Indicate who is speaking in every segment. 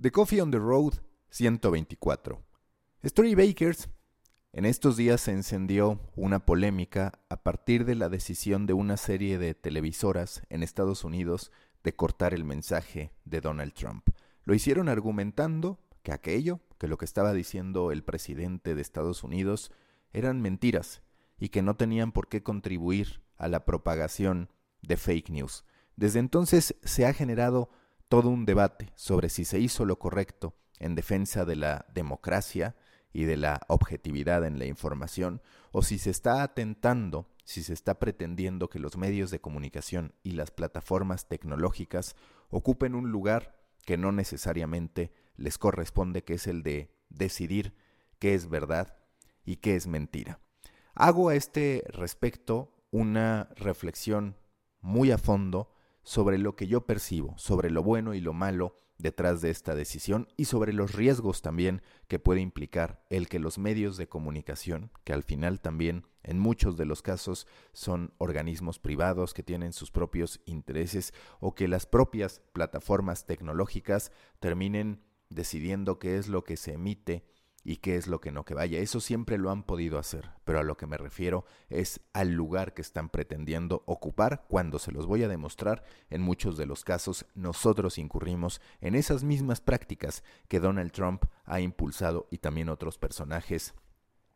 Speaker 1: The Coffee on the Road 124. Storybakers. En estos días se encendió una polémica a partir de la decisión de una serie de televisoras en Estados Unidos de cortar el mensaje de Donald Trump. Lo hicieron argumentando que aquello, que lo que estaba diciendo el presidente de Estados Unidos, eran mentiras y que no tenían por qué contribuir a la propagación de fake news. Desde entonces se ha generado todo un debate sobre si se hizo lo correcto en defensa de la democracia y de la objetividad en la información, o si se está atentando, si se está pretendiendo que los medios de comunicación y las plataformas tecnológicas ocupen un lugar que no necesariamente les corresponde, que es el de decidir qué es verdad y qué es mentira. Hago a este respecto una reflexión muy a fondo sobre lo que yo percibo, sobre lo bueno y lo malo detrás de esta decisión y sobre los riesgos también que puede implicar el que los medios de comunicación, que al final también en muchos de los casos son organismos privados que tienen sus propios intereses o que las propias plataformas tecnológicas terminen decidiendo qué es lo que se emite y qué es lo que no que vaya. Eso siempre lo han podido hacer, pero a lo que me refiero es al lugar que están pretendiendo ocupar cuando se los voy a demostrar. En muchos de los casos nosotros incurrimos en esas mismas prácticas que Donald Trump ha impulsado y también otros personajes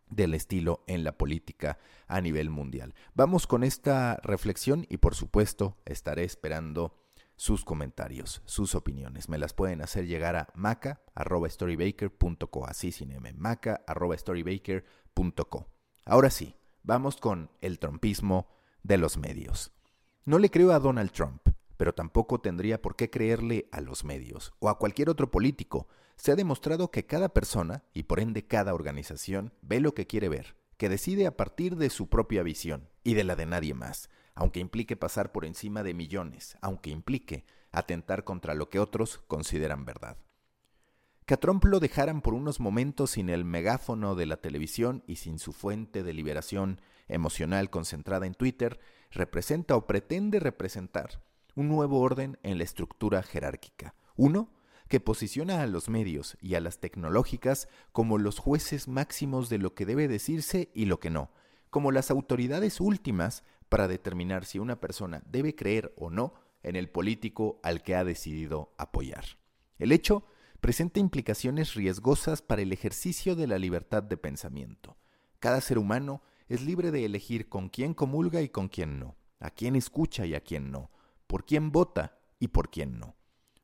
Speaker 1: del estilo en la política a nivel mundial. Vamos con esta reflexión y por supuesto estaré esperando sus comentarios, sus opiniones. Me las pueden hacer llegar a maca.storybaker.co, así sin m, maca.storybaker.co. Ahora sí, vamos con el trompismo de los medios. No le creo a Donald Trump, pero tampoco tendría por qué creerle a los medios o a cualquier otro político. Se ha demostrado que cada persona, y por ende cada organización, ve lo que quiere ver, que decide a partir de su propia visión y de la de nadie más aunque implique pasar por encima de millones, aunque implique atentar contra lo que otros consideran verdad. Que a Trump lo dejaran por unos momentos sin el megáfono de la televisión y sin su fuente de liberación emocional concentrada en Twitter, representa o pretende representar un nuevo orden en la estructura jerárquica. Uno que posiciona a los medios y a las tecnológicas como los jueces máximos de lo que debe decirse y lo que no, como las autoridades últimas para determinar si una persona debe creer o no en el político al que ha decidido apoyar. El hecho presenta implicaciones riesgosas para el ejercicio de la libertad de pensamiento. Cada ser humano es libre de elegir con quién comulga y con quién no, a quién escucha y a quién no, por quién vota y por quién no.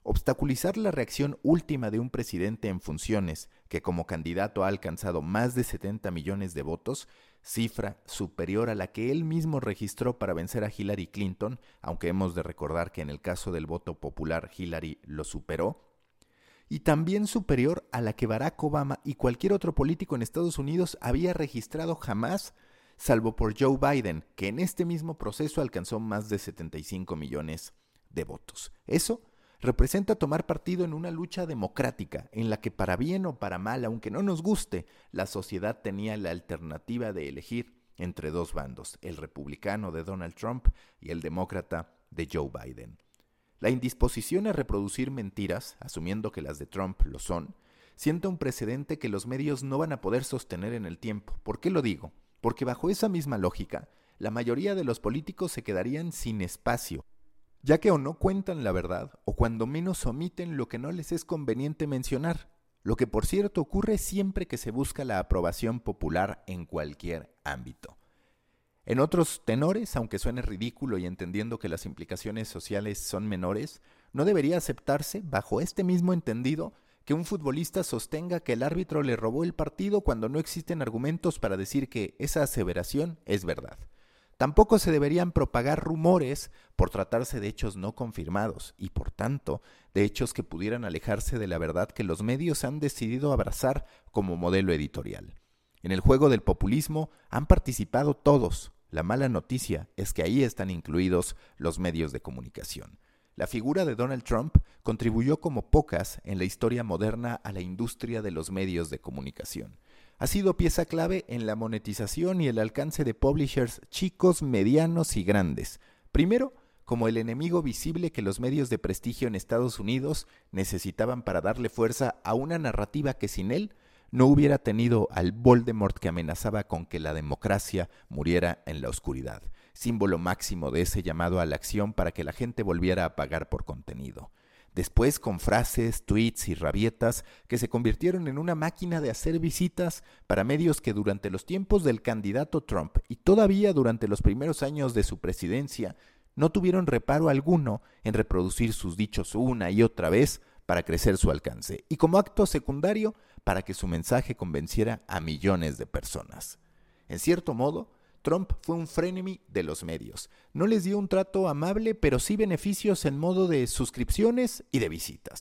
Speaker 1: Obstaculizar la reacción última de un presidente en funciones que como candidato ha alcanzado más de 70 millones de votos, cifra superior a la que él mismo registró para vencer a Hillary Clinton, aunque hemos de recordar que en el caso del voto popular Hillary lo superó, y también superior a la que Barack Obama y cualquier otro político en Estados Unidos había registrado jamás, salvo por Joe Biden, que en este mismo proceso alcanzó más de 75 millones de votos. Eso representa tomar partido en una lucha democrática en la que para bien o para mal, aunque no nos guste, la sociedad tenía la alternativa de elegir entre dos bandos, el republicano de Donald Trump y el demócrata de Joe Biden. La indisposición a reproducir mentiras, asumiendo que las de Trump lo son, sienta un precedente que los medios no van a poder sostener en el tiempo. ¿Por qué lo digo? Porque bajo esa misma lógica, la mayoría de los políticos se quedarían sin espacio ya que o no cuentan la verdad o cuando menos omiten lo que no les es conveniente mencionar, lo que por cierto ocurre siempre que se busca la aprobación popular en cualquier ámbito. En otros tenores, aunque suene ridículo y entendiendo que las implicaciones sociales son menores, no debería aceptarse, bajo este mismo entendido, que un futbolista sostenga que el árbitro le robó el partido cuando no existen argumentos para decir que esa aseveración es verdad. Tampoco se deberían propagar rumores por tratarse de hechos no confirmados y, por tanto, de hechos que pudieran alejarse de la verdad que los medios han decidido abrazar como modelo editorial. En el juego del populismo han participado todos. La mala noticia es que ahí están incluidos los medios de comunicación. La figura de Donald Trump contribuyó como pocas en la historia moderna a la industria de los medios de comunicación ha sido pieza clave en la monetización y el alcance de publishers chicos, medianos y grandes. Primero, como el enemigo visible que los medios de prestigio en Estados Unidos necesitaban para darle fuerza a una narrativa que sin él no hubiera tenido al Voldemort que amenazaba con que la democracia muriera en la oscuridad, símbolo máximo de ese llamado a la acción para que la gente volviera a pagar por contenido. Después con frases, tweets y rabietas que se convirtieron en una máquina de hacer visitas para medios que durante los tiempos del candidato Trump y todavía durante los primeros años de su presidencia no tuvieron reparo alguno en reproducir sus dichos una y otra vez para crecer su alcance y como acto secundario para que su mensaje convenciera a millones de personas. En cierto modo, Trump fue un frenemy de los medios. No les dio un trato amable, pero sí beneficios en modo de suscripciones y de visitas.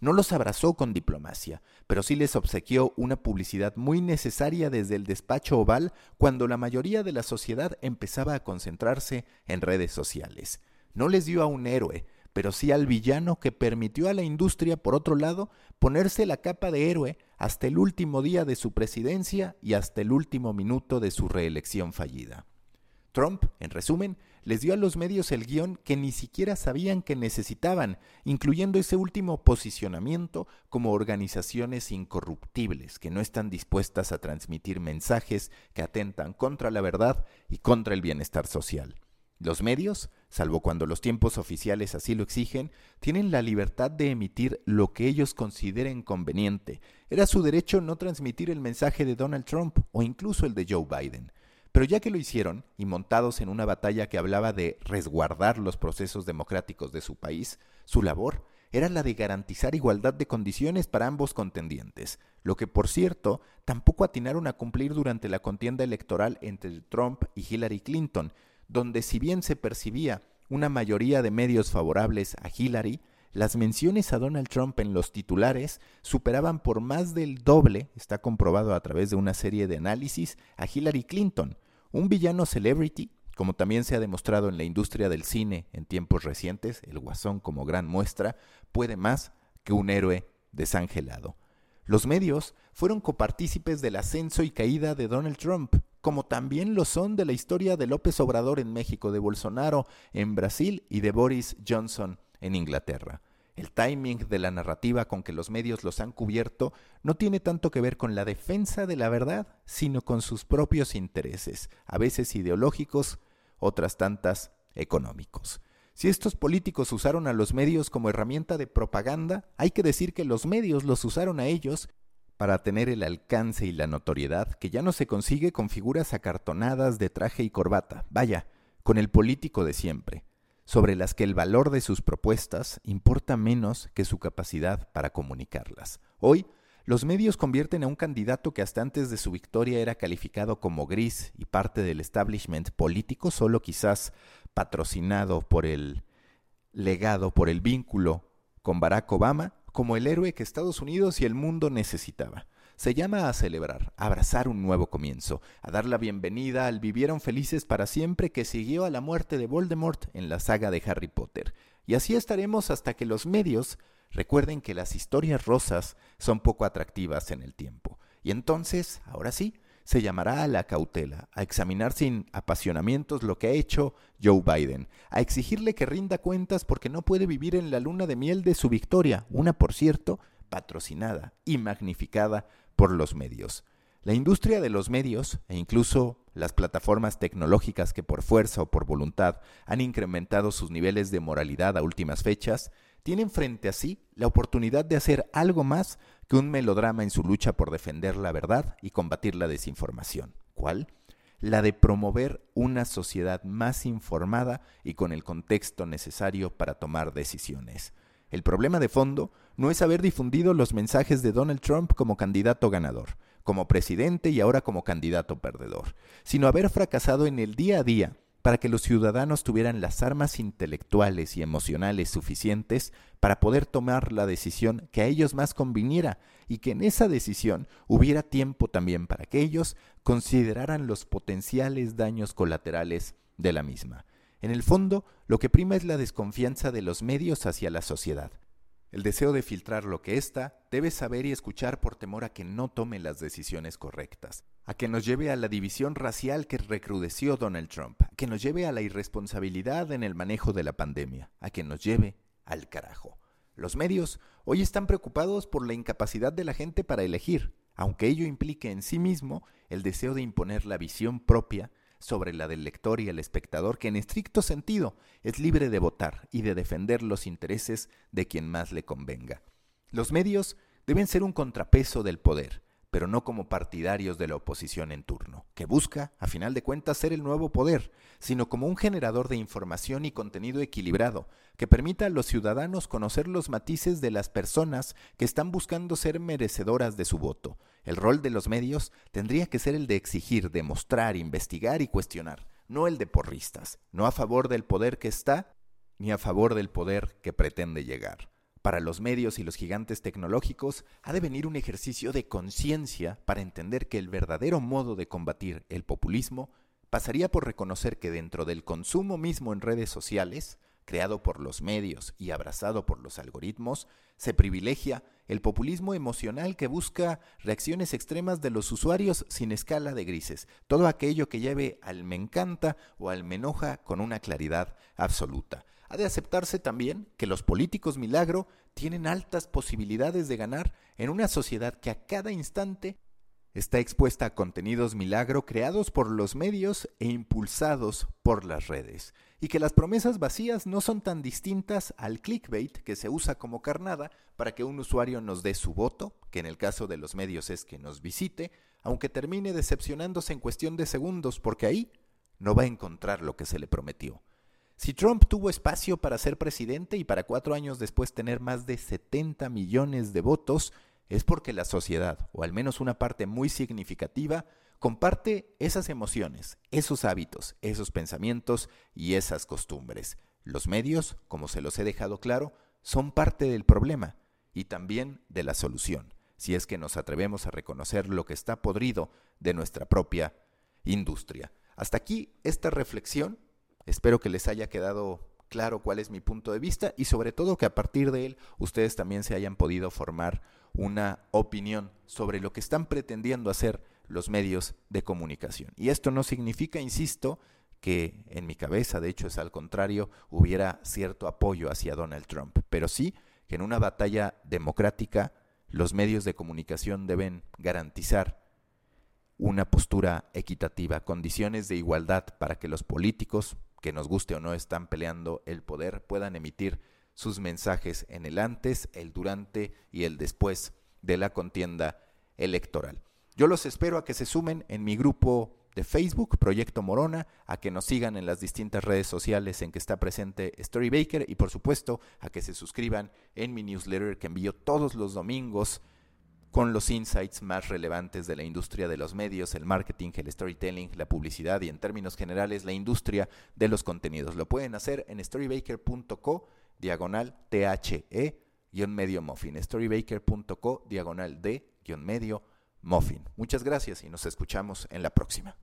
Speaker 1: No los abrazó con diplomacia, pero sí les obsequió una publicidad muy necesaria desde el despacho oval cuando la mayoría de la sociedad empezaba a concentrarse en redes sociales. No les dio a un héroe, pero sí al villano que permitió a la industria, por otro lado, ponerse la capa de héroe hasta el último día de su presidencia y hasta el último minuto de su reelección fallida. Trump, en resumen, les dio a los medios el guion que ni siquiera sabían que necesitaban, incluyendo ese último posicionamiento como organizaciones incorruptibles que no están dispuestas a transmitir mensajes que atentan contra la verdad y contra el bienestar social. Los medios, salvo cuando los tiempos oficiales así lo exigen, tienen la libertad de emitir lo que ellos consideren conveniente. Era su derecho no transmitir el mensaje de Donald Trump o incluso el de Joe Biden. Pero ya que lo hicieron, y montados en una batalla que hablaba de resguardar los procesos democráticos de su país, su labor era la de garantizar igualdad de condiciones para ambos contendientes, lo que por cierto tampoco atinaron a cumplir durante la contienda electoral entre Trump y Hillary Clinton, donde si bien se percibía una mayoría de medios favorables a Hillary, las menciones a Donald Trump en los titulares superaban por más del doble, está comprobado a través de una serie de análisis, a Hillary Clinton, un villano celebrity, como también se ha demostrado en la industria del cine en tiempos recientes, el guasón como gran muestra, puede más que un héroe desangelado. Los medios fueron copartícipes del ascenso y caída de Donald Trump, como también lo son de la historia de López Obrador en México, de Bolsonaro en Brasil y de Boris Johnson en Inglaterra. El timing de la narrativa con que los medios los han cubierto no tiene tanto que ver con la defensa de la verdad, sino con sus propios intereses, a veces ideológicos, otras tantas económicos. Si estos políticos usaron a los medios como herramienta de propaganda, hay que decir que los medios los usaron a ellos para tener el alcance y la notoriedad que ya no se consigue con figuras acartonadas de traje y corbata, vaya, con el político de siempre, sobre las que el valor de sus propuestas importa menos que su capacidad para comunicarlas. Hoy, los medios convierten a un candidato que hasta antes de su victoria era calificado como gris y parte del establishment político, solo quizás patrocinado por el legado, por el vínculo con Barack Obama, como el héroe que Estados Unidos y el mundo necesitaba. Se llama a celebrar, a abrazar un nuevo comienzo, a dar la bienvenida al vivieron felices para siempre que siguió a la muerte de Voldemort en la saga de Harry Potter. Y así estaremos hasta que los medios recuerden que las historias rosas son poco atractivas en el tiempo. Y entonces, ahora sí, se llamará a la cautela, a examinar sin apasionamientos lo que ha hecho Joe Biden, a exigirle que rinda cuentas porque no puede vivir en la luna de miel de su victoria, una, por cierto, patrocinada y magnificada por los medios. La industria de los medios, e incluso las plataformas tecnológicas que por fuerza o por voluntad han incrementado sus niveles de moralidad a últimas fechas, tienen frente a sí la oportunidad de hacer algo más que un melodrama en su lucha por defender la verdad y combatir la desinformación. ¿Cuál? La de promover una sociedad más informada y con el contexto necesario para tomar decisiones. El problema de fondo no es haber difundido los mensajes de Donald Trump como candidato ganador, como presidente y ahora como candidato perdedor, sino haber fracasado en el día a día para que los ciudadanos tuvieran las armas intelectuales y emocionales suficientes para poder tomar la decisión que a ellos más conviniera y que en esa decisión hubiera tiempo también para que ellos consideraran los potenciales daños colaterales de la misma. En el fondo, lo que prima es la desconfianza de los medios hacia la sociedad. El deseo de filtrar lo que ésta debe saber y escuchar por temor a que no tome las decisiones correctas, a que nos lleve a la división racial que recrudeció Donald Trump, a que nos lleve a la irresponsabilidad en el manejo de la pandemia, a que nos lleve al carajo. Los medios hoy están preocupados por la incapacidad de la gente para elegir, aunque ello implique en sí mismo el deseo de imponer la visión propia sobre la del lector y el espectador que en estricto sentido es libre de votar y de defender los intereses de quien más le convenga. Los medios deben ser un contrapeso del poder, pero no como partidarios de la oposición en turno, que busca, a final de cuentas, ser el nuevo poder, sino como un generador de información y contenido equilibrado, que permita a los ciudadanos conocer los matices de las personas que están buscando ser merecedoras de su voto. El rol de los medios tendría que ser el de exigir, demostrar, investigar y cuestionar, no el de porristas, no a favor del poder que está, ni a favor del poder que pretende llegar. Para los medios y los gigantes tecnológicos ha de venir un ejercicio de conciencia para entender que el verdadero modo de combatir el populismo pasaría por reconocer que dentro del consumo mismo en redes sociales, creado por los medios y abrazado por los algoritmos, se privilegia el populismo emocional que busca reacciones extremas de los usuarios sin escala de grises, todo aquello que lleve al me encanta o al me enoja con una claridad absoluta. Ha de aceptarse también que los políticos milagro tienen altas posibilidades de ganar en una sociedad que a cada instante está expuesta a contenidos milagro creados por los medios e impulsados por las redes, y que las promesas vacías no son tan distintas al clickbait que se usa como carnada para que un usuario nos dé su voto, que en el caso de los medios es que nos visite, aunque termine decepcionándose en cuestión de segundos, porque ahí no va a encontrar lo que se le prometió. Si Trump tuvo espacio para ser presidente y para cuatro años después tener más de 70 millones de votos, es porque la sociedad, o al menos una parte muy significativa, comparte esas emociones, esos hábitos, esos pensamientos y esas costumbres. Los medios, como se los he dejado claro, son parte del problema y también de la solución, si es que nos atrevemos a reconocer lo que está podrido de nuestra propia industria. Hasta aquí esta reflexión Espero que les haya quedado claro cuál es mi punto de vista y sobre todo que a partir de él ustedes también se hayan podido formar una opinión sobre lo que están pretendiendo hacer los medios de comunicación. Y esto no significa, insisto, que en mi cabeza, de hecho es al contrario, hubiera cierto apoyo hacia Donald Trump, pero sí que en una batalla democrática los medios de comunicación deben garantizar una postura equitativa, condiciones de igualdad para que los políticos, que nos guste o no están peleando el poder, puedan emitir sus mensajes en el antes, el durante y el después de la contienda electoral. Yo los espero a que se sumen en mi grupo de Facebook, Proyecto Morona, a que nos sigan en las distintas redes sociales en que está presente Storybaker y por supuesto a que se suscriban en mi newsletter que envío todos los domingos con los insights más relevantes de la industria de los medios, el marketing, el storytelling, la publicidad y en términos generales la industria de los contenidos. Lo pueden hacer en storybaker.co diagonal THE medio muffin. Storybaker.co diagonal D medio muffin. Muchas gracias y nos escuchamos en la próxima.